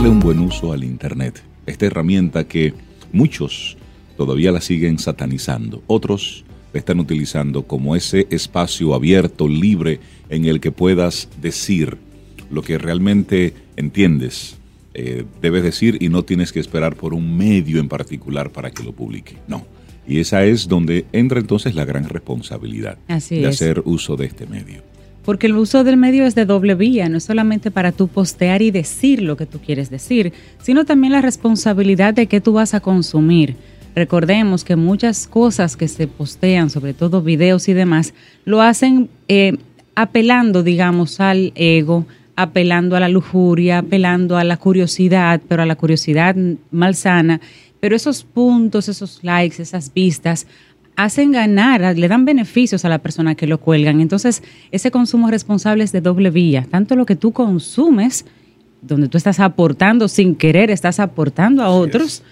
Darle un buen uso al Internet, esta herramienta que muchos todavía la siguen satanizando, otros la están utilizando como ese espacio abierto, libre, en el que puedas decir lo que realmente entiendes, eh, debes decir y no tienes que esperar por un medio en particular para que lo publique. No. Y esa es donde entra entonces la gran responsabilidad de hacer uso de este medio. Porque el uso del medio es de doble vía, no es solamente para tú postear y decir lo que tú quieres decir, sino también la responsabilidad de qué tú vas a consumir. Recordemos que muchas cosas que se postean, sobre todo videos y demás, lo hacen eh, apelando, digamos, al ego, apelando a la lujuria, apelando a la curiosidad, pero a la curiosidad malsana. Pero esos puntos, esos likes, esas vistas, hacen ganar, le dan beneficios a la persona que lo cuelgan. Entonces, ese consumo responsable es de doble vía. Tanto lo que tú consumes, donde tú estás aportando sin querer, estás aportando a otros,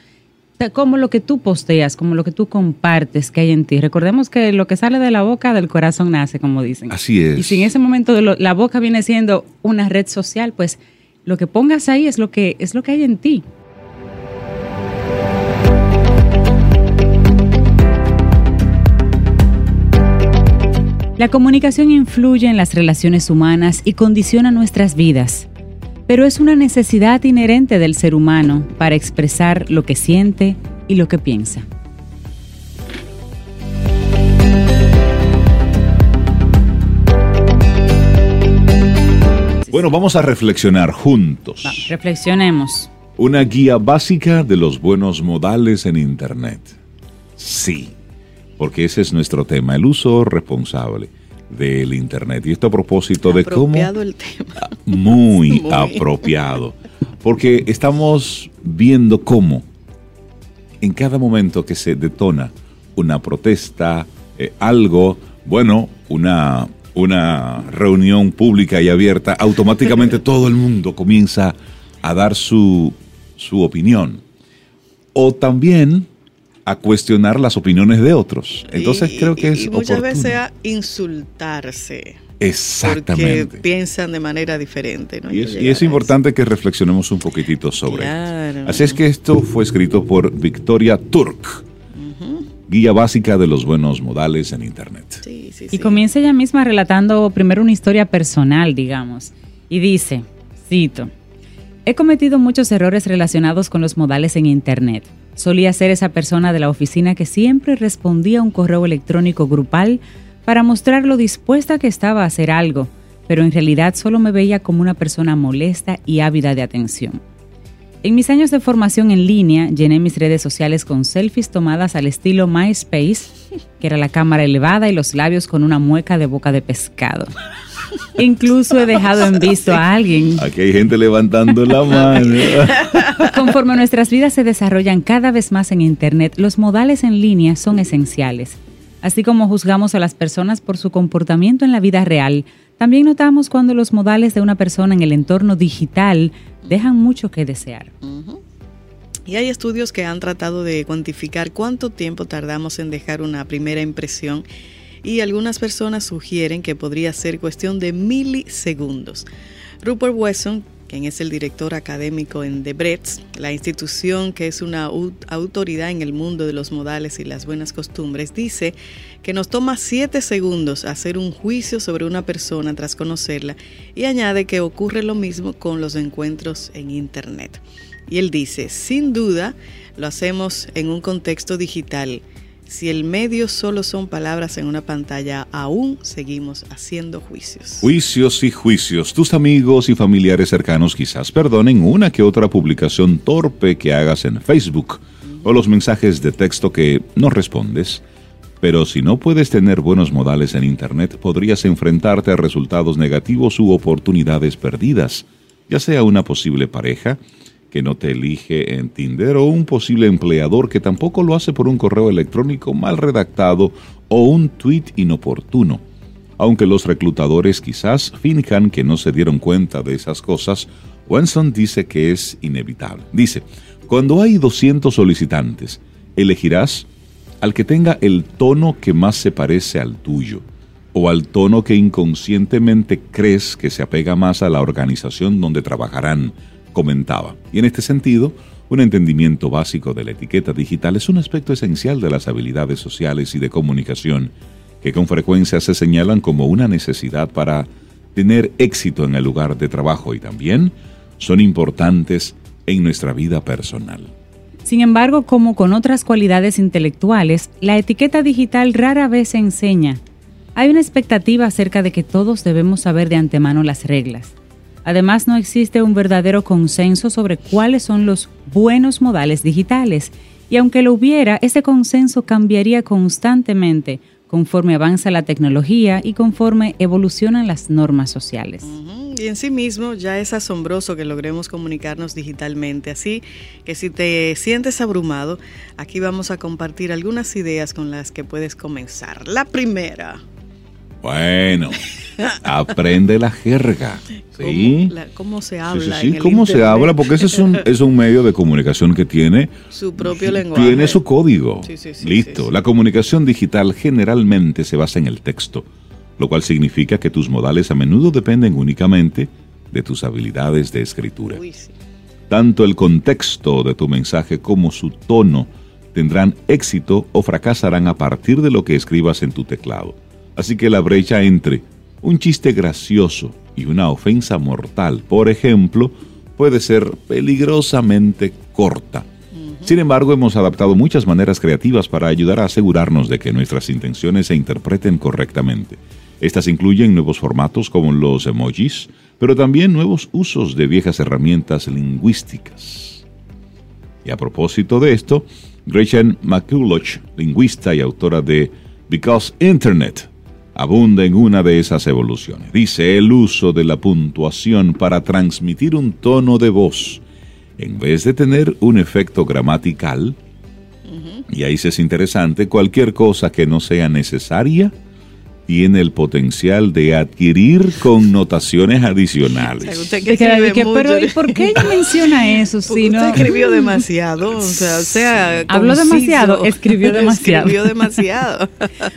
como lo que tú posteas, como lo que tú compartes que hay en ti. Recordemos que lo que sale de la boca, del corazón nace, como dicen. Así es. Y si en ese momento la boca viene siendo una red social, pues lo que pongas ahí es lo que, es lo que hay en ti. La comunicación influye en las relaciones humanas y condiciona nuestras vidas, pero es una necesidad inherente del ser humano para expresar lo que siente y lo que piensa. Bueno, vamos a reflexionar juntos. reflexionemos. Una guía básica de los buenos modales en Internet. Sí porque ese es nuestro tema, el uso responsable del Internet. Y esto a propósito de cómo... el tema. Ah, muy, apropiado. Porque estamos viendo cómo en cada momento que se detona una protesta, eh, algo, bueno, una, una reunión pública y abierta, automáticamente todo el mundo comienza a dar su, su opinión. O también a cuestionar las opiniones de otros. Entonces creo que es... Y muchas veces a insultarse. Exactamente. Porque piensan de manera diferente. Y, es, importante que reflexionemos un poquitito sobre esto. Así es que esto fue escrito por Victoria Turk. Guía básica de los buenos modales en Internet. y comienza ella misma relatando primero una historia personal, digamos. Y dice, cito, he cometido muchos errores relacionados con los modales en Internet Solía ser esa persona de la oficina que siempre respondía a un correo electrónico grupal para mostrar lo dispuesta que estaba a hacer algo, pero en realidad solo me veía como una persona molesta y ávida de atención. En mis años de formación en línea, llené mis redes sociales con selfies tomadas al estilo MySpace, que era la cámara elevada y los labios con una mueca de boca de pescado. Incluso he dejado en visto a alguien. Aquí hay gente levantando la mano. Conforme nuestras vidas se desarrollan cada vez más en Internet, los modales en línea son esenciales. Así como juzgamos a las personas por su comportamiento en la vida real, también notamos cuando los modales de una persona en el entorno digital dejan mucho que desear. Y hay estudios que han tratado de cuantificar cuánto tiempo tardamos en dejar una primera impresión y algunas personas sugieren que podría ser cuestión de milisegundos. Rupert Wesson, quien es el director académico en Debrecen, la institución que es una autoridad en el mundo de los modales y las buenas costumbres, dice que nos toma siete segundos hacer un juicio sobre una persona tras conocerla y añade que ocurre lo mismo con los encuentros en Internet. Y él dice, sin duda, lo hacemos en un contexto digital si el medio solo son palabras en una pantalla, aún seguimos haciendo juicios. Juicios y juicios. Tus amigos y familiares cercanos quizás perdonen una que otra publicación torpe que hagas en Facebook o los mensajes de texto que no respondes. Pero si no puedes tener buenos modales en Internet, podrías enfrentarte a resultados negativos u oportunidades perdidas, ya sea una posible pareja que no te elige en Tinder o un posible empleador que tampoco lo hace por un correo electrónico mal redactado o un tweet inoportuno. Aunque los reclutadores quizás finjan que no se dieron cuenta de esas cosas, Wenson dice que es inevitable. Dice, cuando hay 200 solicitantes, elegirás al que tenga el tono que más se parece al tuyo o al tono que inconscientemente crees que se apega más a la organización donde trabajarán, comentaba. Y en este sentido, un entendimiento básico de la etiqueta digital es un aspecto esencial de las habilidades sociales y de comunicación, que con frecuencia se señalan como una necesidad para tener éxito en el lugar de trabajo y también son importantes en nuestra vida personal. Sin embargo, como con otras cualidades intelectuales, la etiqueta digital rara vez se enseña. Hay una expectativa acerca de que todos debemos saber de antemano las reglas. Además, no existe un verdadero consenso sobre cuáles son los buenos modales digitales, y aunque lo hubiera, ese consenso cambiaría constantemente conforme avanza la tecnología y conforme evolucionan las normas sociales. Y en sí mismo ya es asombroso que logremos comunicarnos digitalmente. Así que si te sientes abrumado, aquí vamos a compartir algunas ideas con las que puedes comenzar. La primera. Bueno, aprende la jerga. ¿sí? ¿Cómo, se habla? Sí, sí, cómo se habla, porque ese es un, es un medio de comunicación que tiene su propio lenguaje. Tiene su código. Listo. La comunicación digital generalmente se basa en el texto lo cual significa que tus modales a menudo dependen únicamente de tus habilidades de escritura. Tanto el contexto de tu mensaje como su tono tendrán éxito o fracasarán a partir de lo que escribas en tu teclado. Así que la brecha entre un chiste gracioso y una ofensa mortal, por ejemplo, puede ser peligrosamente corta. Sin embargo, hemos adaptado muchas maneras creativas para ayudar a asegurarnos de que nuestras intenciones se interpreten correctamente. Estas incluyen nuevos formatos como los emojis, pero también nuevos usos de viejas herramientas lingüísticas. Y a propósito de esto, Gretchen McCulloch, lingüista y autora de Because Internet, abunda en una de esas evoluciones. Dice el uso de la puntuación para transmitir un tono de voz, en vez de tener un efecto gramatical, y ahí es interesante, cualquier cosa que no sea necesaria, tiene el potencial de adquirir connotaciones adicionales. Usted que pero ¿y por qué ella menciona eso? Si no? Usted escribió demasiado, o sea, o sea habló demasiado, escribió demasiado. escribió demasiado.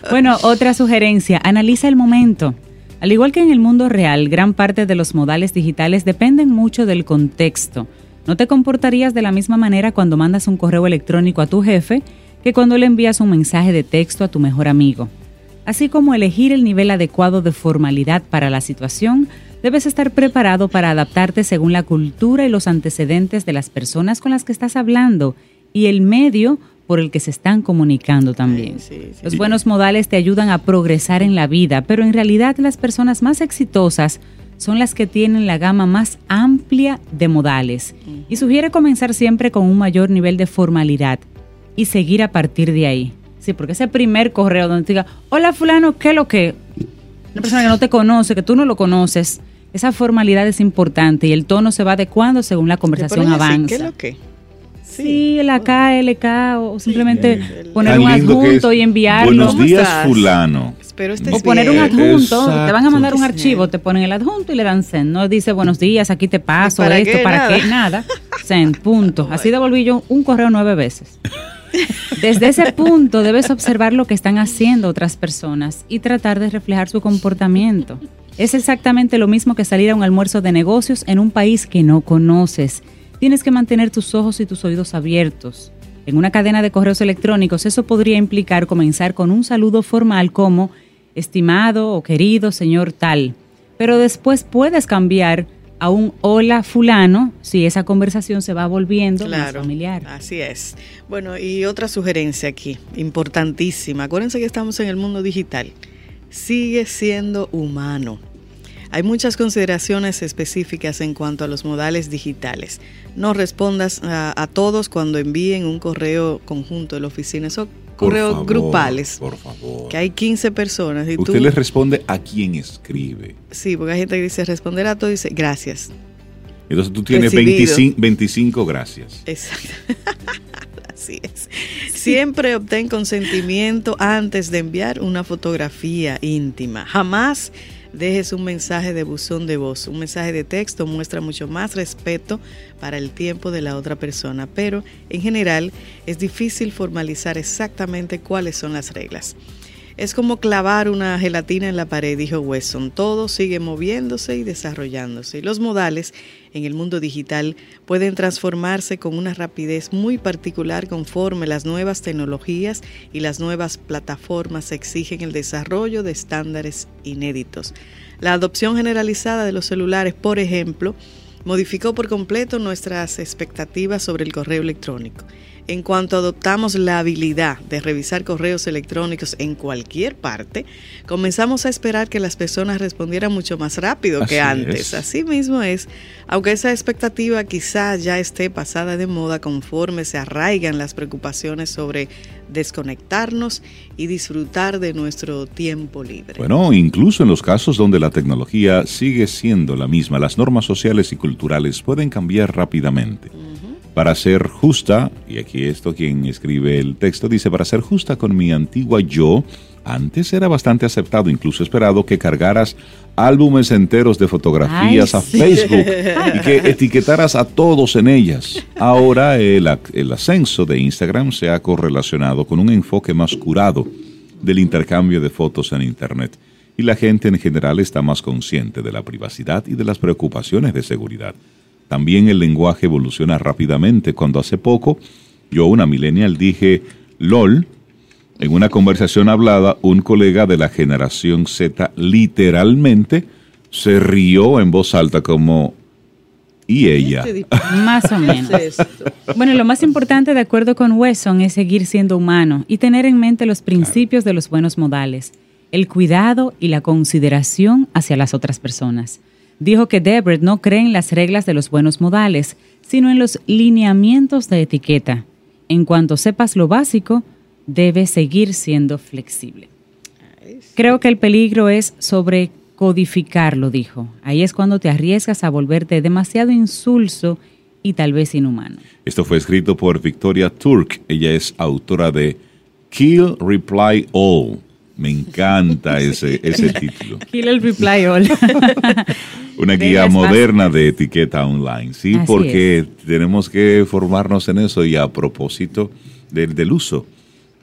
bueno, otra sugerencia, analiza el momento. Al igual que en el mundo real, gran parte de los modales digitales dependen mucho del contexto. No te comportarías de la misma manera cuando mandas un correo electrónico a tu jefe que cuando le envías un mensaje de texto a tu mejor amigo. Así como elegir el nivel adecuado de formalidad para la situación, debes estar preparado para adaptarte según la cultura y los antecedentes de las personas con las que estás hablando y el medio por el que se están comunicando también. Los buenos modales te ayudan a progresar en la vida, pero en realidad las personas más exitosas son las que tienen la gama más amplia de modales y sugiere comenzar siempre con un mayor nivel de formalidad y seguir a partir de ahí. Sí, porque ese primer correo donde te diga, hola fulano, ¿qué es lo que? Una persona que no te conoce, que tú no lo conoces, esa formalidad es importante y el tono se va adecuando según la conversación avanza. ¿Qué es lo que? Sí, el AK, LK, o simplemente poner un adjunto y enviarlo. Buenos días, fulano. o poner un adjunto, te van a mandar un archivo, te ponen el adjunto y le dan send. No dice buenos días, aquí te paso esto, para qué, nada. Send, punto. Así devolví yo un correo nueve veces. Desde ese punto debes observar lo que están haciendo otras personas y tratar de reflejar su comportamiento. Es exactamente lo mismo que salir a un almuerzo de negocios en un país que no conoces. Tienes que mantener tus ojos y tus oídos abiertos. En una cadena de correos electrónicos eso podría implicar comenzar con un saludo formal como estimado o querido señor tal, pero después puedes cambiar a un hola fulano si esa conversación se va volviendo más familiar. Así es. Bueno, y otra sugerencia aquí, importantísima. Acuérdense que estamos en el mundo digital. Sigue siendo humano. Hay muchas consideraciones específicas en cuanto a los modales digitales. No respondas a, a todos cuando envíen un correo conjunto de la oficina. Eso correos grupales. Por favor. Que hay 15 personas. Y Usted tú, le responde a quien escribe. Sí, porque hay gente que dice responder a todo y dice gracias. Entonces tú tienes Recibido. 25, 25 gracias. Exacto. Así es. Siempre obtén consentimiento antes de enviar una fotografía íntima. Jamás dejes un mensaje de buzón de voz. Un mensaje de texto muestra mucho más respeto para el tiempo de la otra persona, pero en general es difícil formalizar exactamente cuáles son las reglas. Es como clavar una gelatina en la pared, dijo Wesson. Todo sigue moviéndose y desarrollándose. Los modales en el mundo digital pueden transformarse con una rapidez muy particular conforme las nuevas tecnologías y las nuevas plataformas exigen el desarrollo de estándares inéditos. La adopción generalizada de los celulares, por ejemplo, modificó por completo nuestras expectativas sobre el correo electrónico. En cuanto adoptamos la habilidad de revisar correos electrónicos en cualquier parte, comenzamos a esperar que las personas respondieran mucho más rápido que antes. es. Así mismo es, aunque esa expectativa quizás ya esté pasada de moda conforme se arraigan las preocupaciones sobre desconectarnos y disfrutar de nuestro tiempo libre. Bueno, incluso en los casos donde la tecnología sigue siendo la misma, las normas sociales y culturales pueden cambiar rápidamente. Para ser justa, y aquí esto quien escribe el texto dice, para ser justa con mi antigua yo, antes era bastante aceptado, incluso esperado, que cargaras álbumes enteros de fotografías Ay, a sí. Facebook y que etiquetaras a todos en ellas. Ahora el, el ascenso de Instagram se ha correlacionado con un enfoque más curado del intercambio de fotos en Internet y la gente en general está más consciente de la privacidad y de las preocupaciones de seguridad. También el lenguaje evoluciona rápidamente. Cuando hace poco yo, una millennial, dije LOL, en una conversación hablada, un colega de la generación Z literalmente se rió en voz alta como ¿y ella? Más o menos. Bueno, lo más importante, de acuerdo con Wesson, es seguir siendo humano y tener en mente los principios de los buenos modales, el cuidado y la consideración hacia las otras personas. Dijo que Debret no cree en las reglas de los buenos modales, sino en los lineamientos de etiqueta. En cuanto sepas lo básico, debes seguir siendo flexible. Creo que el peligro es sobrecodificarlo, dijo. Ahí es cuando te arriesgas a volverte demasiado insulso y tal vez inhumano. Esto fue escrito por Victoria Turk. Ella es autora de Kill, Reply All. Me encanta ese, ese título. Kill el reply all. Una guía moderna de etiqueta online, ¿sí? Así Porque tenemos que formarnos en eso y a propósito del, del uso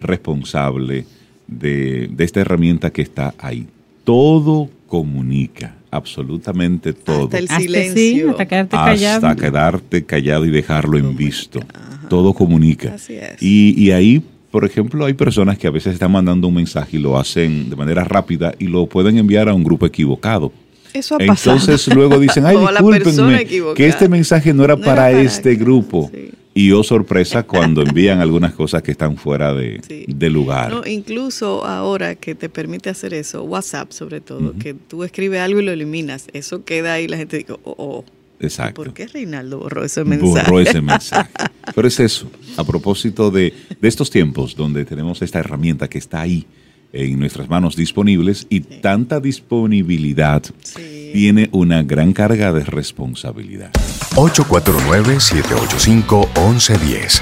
responsable de, de esta herramienta que está ahí. Todo comunica, absolutamente todo. Hasta el Hasta sí, silencio. hasta quedarte callado. Hasta quedarte callado y dejarlo en visto. Todo comunica. Así es. Y, y ahí, por ejemplo, hay personas que a veces están mandando un mensaje y lo hacen de manera rápida y lo pueden enviar a un grupo equivocado. Eso ha pasado. Entonces luego dicen, ay, discúlpenme, que este mensaje no era No era para, este grupo. sí. Y oh sorpresa cuando envían algunas cosas que están fuera de, Sí. de lugar. No, incluso ahora que te permite hacer eso, WhatsApp sobre todo, que tú escribes algo y lo eliminas, eso queda ahí, la gente dice, oh, oh, Exacto. ¿por qué Reinaldo borró ese mensaje? Borró ese mensaje. Pero es eso, a propósito de, de estos tiempos donde tenemos esta herramienta que está ahí en nuestras manos disponibles y tanta disponibilidad Sí. tiene una gran carga de responsabilidad. 849-785-1110.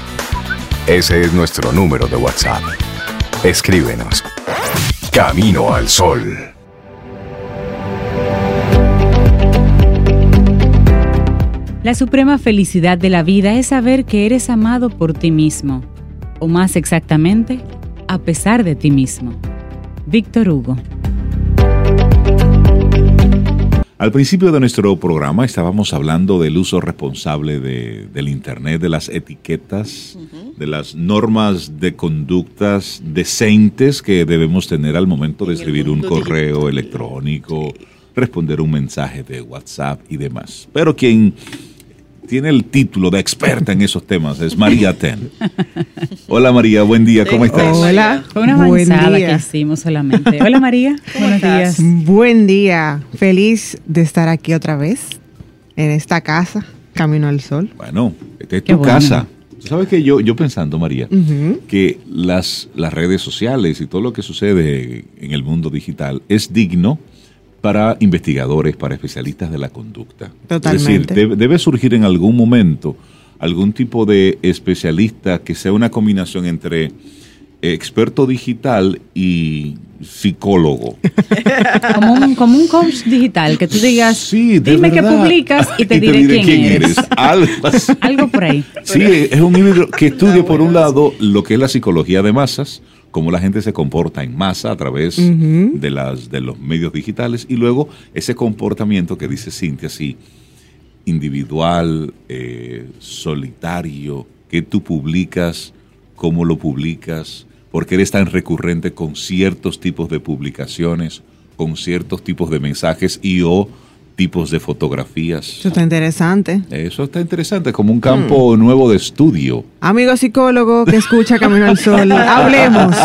Ese es nuestro número de WhatsApp. Escríbenos. Camino al Sol. La suprema felicidad de la vida es saber que eres amado por ti mismo, o más exactamente, a pesar de ti mismo. Víctor Hugo. Al principio de nuestro programa estábamos hablando del uso responsable de- del Internet, de las etiquetas, de las normas de conductas decentes que debemos tener al momento de escribir un correo electrónico, responder un mensaje de WhatsApp y demás. Pero quien tiene el título de experta en esos temas es María Ten. Hola María, buen día, ¿cómo estás? hola. Fue una avanzada que día. hicimos solamente. Hola María, buenos estás? días. Buen día, feliz de estar aquí otra vez en esta casa, Camino al Sol. Bueno, esta es Qué tu bueno. casa. ¿Sabes que yo, yo pensando, María, que las, las redes sociales y todo lo que sucede en el mundo digital es digno para investigadores, para especialistas de la conducta. Totalmente. Es decir, debe, surgir en algún momento algún tipo de especialista que sea una combinación entre experto digital y psicólogo. como, un, como un coach digital, que tú digas, dime qué publicas y te, diré, quién, eres. Algo, por ahí. Sí, es un libro que estudia por un lado lo que es la psicología de masas, cómo la gente se comporta en masa a través de, las, de los medios digitales y luego ese comportamiento que dice Cintia, así, individual, eh, solitario, que tú publicas, cómo lo publicas, porque eres tan recurrente con ciertos tipos de publicaciones, con ciertos tipos de mensajes y o tipos de fotografías. Eso está interesante. Eso está interesante, como un campo hmm. nuevo de estudio. Amigo psicólogo que escucha Camino al Sol, hablemos.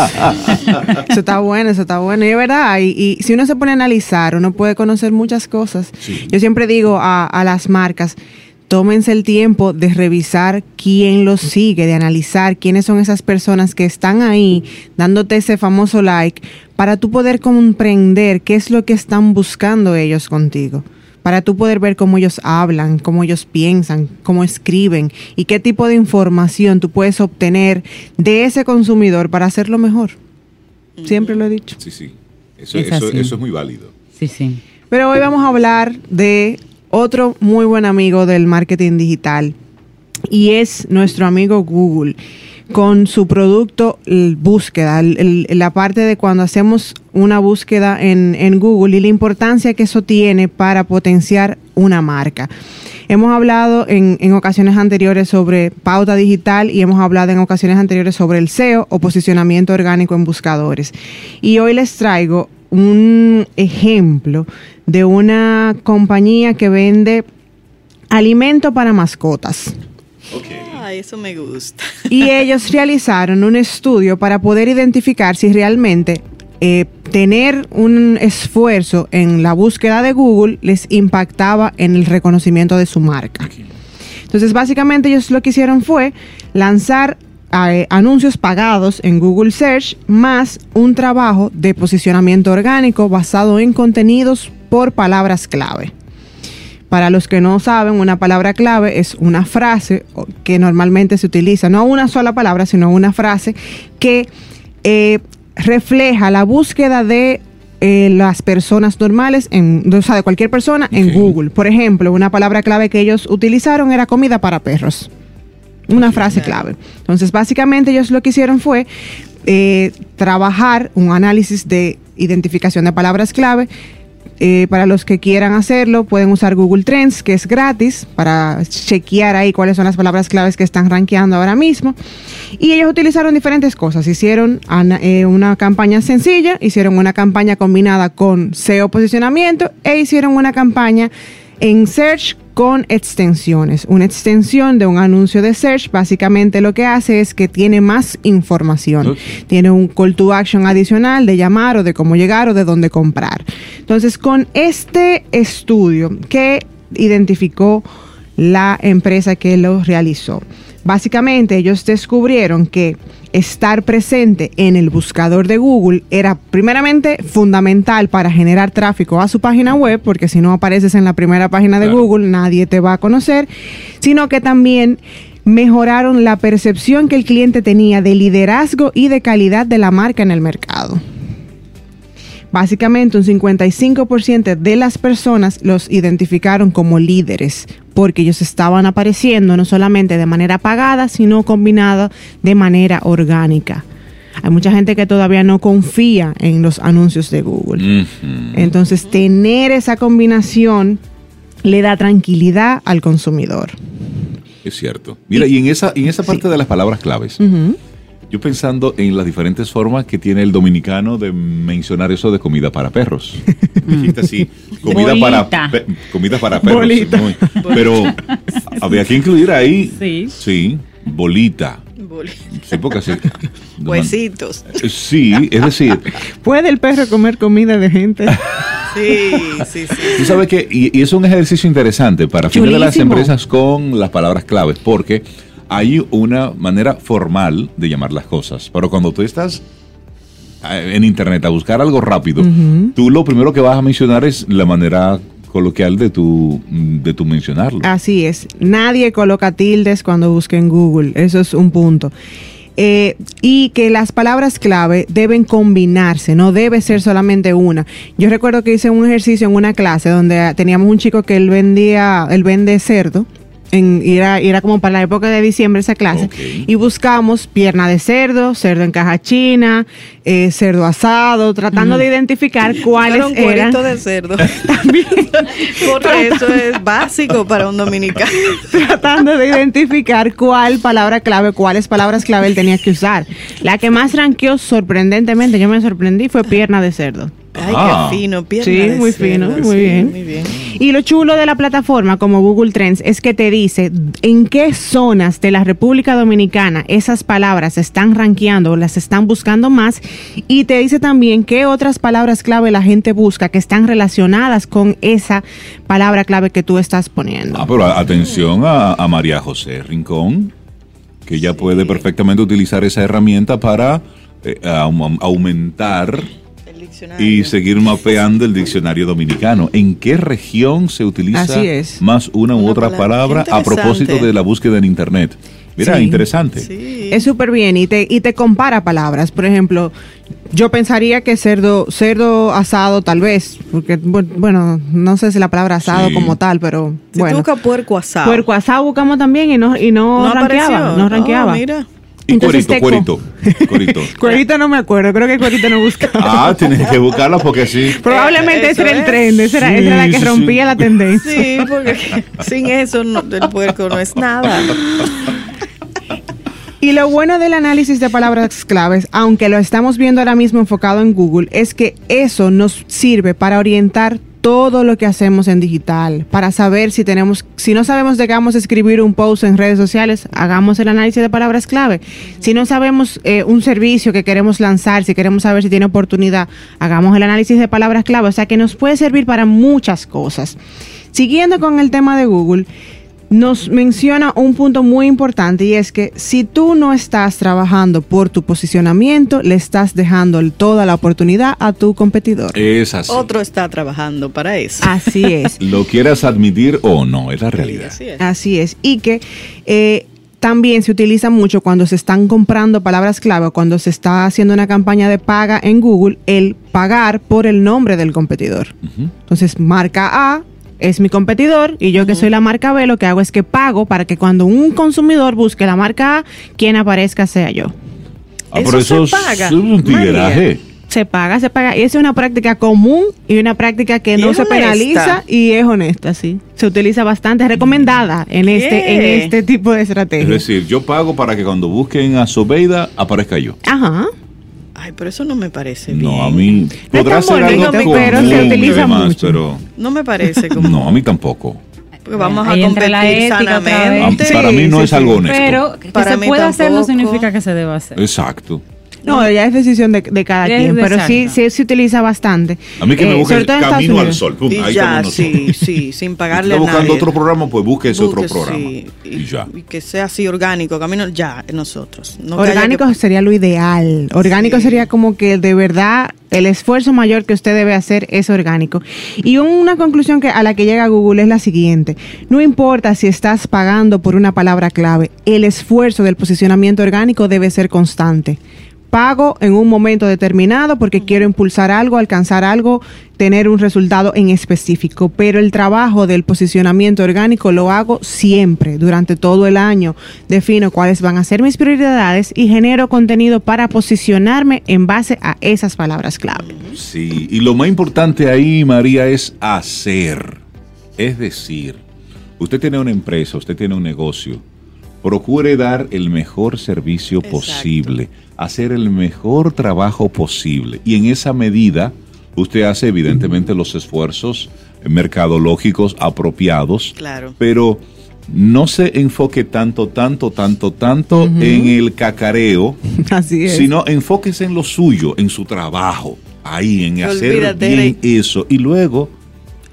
Eso está bueno, eso está bueno. Y es verdad, y, si uno se pone a analizar, uno puede conocer muchas cosas. Yo siempre digo a, a las marcas, tómense el tiempo de revisar quién los sigue, de analizar quiénes son esas personas que están ahí dándote ese famoso like para tú poder comprender qué es lo que están buscando ellos contigo para tú poder ver cómo ellos hablan, cómo ellos piensan, cómo escriben y qué tipo de información tú puedes obtener de ese consumidor para hacerlo mejor. Siempre lo he dicho. Sí, sí. Eso es, eso es muy válido. Sí, sí. Pero hoy vamos a hablar de otro muy buen amigo del marketing digital y es nuestro amigo Google con su producto búsqueda, la parte de cuando hacemos una búsqueda en, Google y la importancia que eso tiene para potenciar una marca. Hemos hablado en, en, ocasiones anteriores sobre pauta digital y hemos hablado en ocasiones anteriores sobre el SEO o posicionamiento orgánico en buscadores. Y hoy les traigo un ejemplo de una compañía que vende alimento para mascotas. Ah, eso me gusta. Y ellos realizaron un estudio para poder identificar si realmente eh, tener un esfuerzo en la búsqueda de Google les impactaba en el reconocimiento de su marca. Entonces, básicamente ellos lo que hicieron fue lanzar eh, anuncios pagados en Google Search más un trabajo de posicionamiento orgánico basado en contenidos por palabras clave. Para los que no saben, una palabra clave es una frase que normalmente se utiliza, no una sola palabra, sino una frase que eh, refleja la búsqueda de eh, las personas normales, en, o sea, de cualquier persona en Google. Por ejemplo, una palabra clave que ellos utilizaron era comida para perros. Una frase clave. Entonces, básicamente ellos lo que hicieron fue eh, trabajar un análisis de identificación de palabras clave. Eh, para los que quieran hacerlo, pueden usar Google Trends, que es gratis, para chequear ahí cuáles son las palabras claves que están rankeando ahora mismo. Y ellos utilizaron diferentes cosas. Hicieron eh, una campaña sencilla, hicieron una campaña combinada con SEO posicionamiento e hicieron una campaña en Search con extensiones. Una extensión de un anuncio de search básicamente lo que hace es que tiene más información. Tiene un call to action adicional de llamar o de cómo llegar o de dónde comprar. Entonces, con este estudio que identificó la empresa que lo realizó, básicamente ellos descubrieron que estar presente en el buscador de Google era primeramente fundamental para generar tráfico a su página web, porque si no apareces en la primera página de Google nadie te va a conocer, sino que también mejoraron la percepción que el cliente tenía de liderazgo y de calidad de la marca en el mercado. Básicamente un 55% de las personas los identificaron como líderes porque ellos estaban apareciendo no solamente de manera pagada, sino combinada de manera orgánica. Hay mucha gente que todavía no confía en los anuncios de Google. Entonces, tener esa combinación le da tranquilidad al consumidor. Es cierto. Mira, y, en esa, en esa parte de las palabras claves, yo pensando en las diferentes formas que tiene el dominicano de mencionar eso de comida para perros. Dijiste así, comida para comida para perros. pero había que incluir ahí, sí, sí bolita. Sí, porque así. Huesitos. Eh, sí, es decir. ¿Puede el perro comer comida de gente? Sí, sí, sí. Tú sabes que, y, es un ejercicio interesante para fines de las empresas con las palabras claves, porque hay una manera formal de llamar las cosas, pero cuando tú estás en internet a buscar algo rápido, tú lo primero que vas a mencionar es la manera coloquial de tu, de tu mencionarlo. Así es. Nadie coloca tildes cuando busca en Google. Eso es un punto. Eh, y que las palabras clave deben combinarse, no debe ser solamente una. Yo recuerdo que hice un ejercicio en una clase donde teníamos un chico que él vendía, él vende cerdo en, era, era como para la época de diciembre esa clase, y buscamos pierna de cerdo, cerdo en caja china, eh, cerdo asado, tratando de identificar cuáles un eran. de cerdo. También. Porque eso es básico para un dominicano. tratando de identificar cuál palabra clave, cuáles palabras clave él tenía que usar. La que más ranqueó sorprendentemente, yo me sorprendí, fue pierna de cerdo. Ay, qué ah. fino, pierna Sí, muy fino, muy, bien. muy bien. Y lo chulo de la plataforma como Google Trends es que te dice en qué zonas de la República Dominicana esas palabras están rankeando o las están buscando más y te dice también qué otras palabras clave la gente busca que están relacionadas con esa palabra clave que tú estás poniendo. Ah, pero atención a, María José Rincón, que ya puede perfectamente utilizar esa herramienta para eh, aumentar y seguir mapeando el diccionario dominicano. ¿En qué región se utiliza más una u otra palabra, a propósito de la búsqueda en Internet? Mira, interesante. Es súper bien y te, y te compara palabras. Por ejemplo, yo pensaría que cerdo, cerdo asado tal vez, porque bueno, no sé si la palabra asado como tal, pero si bueno. busca puerco asado. Puerco asado buscamos también y no, y no, no ranqueaba, no ranqueaba. mira. Y Entonces cuerito, cuerito, cuerito. no me acuerdo, creo que cuerito no buscaba. Ah, tienes que buscarla porque sí. Probablemente ese era el tren, esa era, la que rompía la tendencia. Sí, porque sin eso el puerco no es nada. Y lo bueno del análisis de palabras claves, aunque lo estamos viendo ahora mismo enfocado en Google, es que eso nos sirve para orientar todo lo que hacemos en digital, para saber si tenemos, si no sabemos de qué vamos a escribir un post en redes sociales, hagamos el análisis de palabras clave. Si no sabemos eh, un servicio que queremos lanzar, si queremos saber si tiene oportunidad, hagamos el análisis de palabras clave. O sea que nos puede servir para muchas cosas. Siguiendo con el tema de Google, nos menciona un punto muy importante y es que si tú no estás trabajando por tu posicionamiento, le estás dejando toda la oportunidad a tu competidor. Es así. Otro está trabajando para eso. Así es. Lo quieras admitir o no, es la realidad. así, es. Y que eh, también se utiliza mucho cuando se están comprando palabras clave, cuando se está haciendo una campaña de paga en Google, el pagar por el nombre del competidor. Entonces, marca A es mi competidor y yo que soy la marca B, lo que hago es que pago para que cuando un consumidor busque la marca A, quien aparezca sea yo. Ah, eso, eso se paga. Es un. Se paga, se paga. Y es una práctica común y una práctica que no se penaliza y es honesta, sí. Se utiliza bastante, es recomendada en este, en este tipo de estrategia. Es decir, yo pago para que cuando busquen a Sobeida aparezca yo. Ajá. Ay, pero eso no me parece bien. No, a mí podrá ser algo pero se utiliza mucho. Pero no me parece como... No, a mí tampoco. Porque vamos a competir la sanamente. para mí no es algo honesto. Pero que para se pueda hacer no significa que se deba hacer. Exacto. No, ya es decisión de, cada quien, pero sí, sí se utiliza bastante. A mí que me eh, busque el Camino al Sol. y ya, sí, sí, sin pagarle está buscando otro programa, pues busque ese otro programa. y, ya. Y que sea así orgánico, Camino, ya, nosotros. orgánico sería lo ideal. Orgánico sería como que de verdad el esfuerzo mayor que usted debe hacer es orgánico. Y una conclusión que, a la que llega Google es la siguiente. No importa si estás pagando por una palabra clave, el esfuerzo del posicionamiento orgánico debe ser constante pago en un momento determinado porque quiero impulsar algo, alcanzar algo, tener un resultado en específico, pero el trabajo del posicionamiento orgánico lo hago siempre, durante todo el año. Defino cuáles van a ser mis prioridades y genero contenido para posicionarme en base a esas palabras clave. Sí, y lo más importante ahí, María, es hacer. Es decir, usted tiene una empresa, usted tiene un negocio, procure dar el mejor servicio posible hacer el mejor trabajo posible. Y en esa medida, usted hace evidentemente los esfuerzos mercadológicos apropiados. Claro. Pero no se enfoque tanto, tanto, tanto, tanto en el cacareo. Así es. Sino enfóquese en lo suyo, en su trabajo. Ahí, en hacer bien eso. Y luego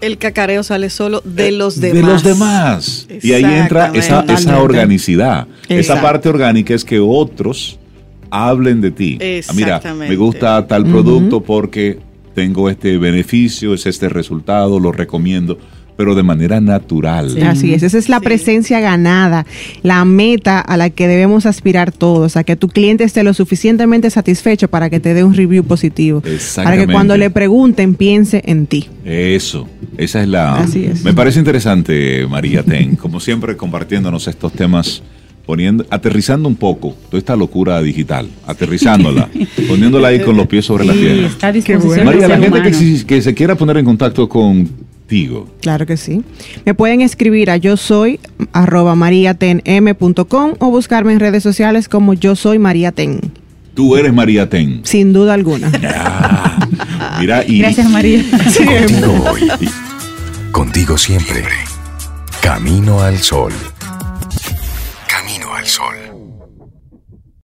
el cacareo sale solo de Eh, los demás. De los demás. Y ahí entra esa, esa organicidad. Esa parte orgánica es que otros hablen de ti. Ah, Mira, me gusta tal producto porque tengo este beneficio, es este resultado, lo recomiendo, pero de manera natural. Así es, esa es la Sí. presencia ganada, la meta a la que debemos aspirar todos, a que tu cliente esté lo suficientemente satisfecho para que te dé un review positivo. Para que cuando le pregunten piense en ti. Eso, esa es la... Así es. Me parece interesante, María Ten, como siempre compartiéndonos estos temas, poniendo, aterrizando un poco toda esta locura digital, aterrizándola, poniéndola ahí con los pies sobre la Sí, tierra. está. María, la gente que, humano. si- que se quiera poner en contacto Claro que sí. Me pueden escribir a yo soy arroba mariatenm.com o buscarme en redes sociales como yo soy mariaten. Tú eres mariaten. Sin duda alguna. Mira, y, Gracias María. Contigo siempre. Camino al sol. Camino al sol.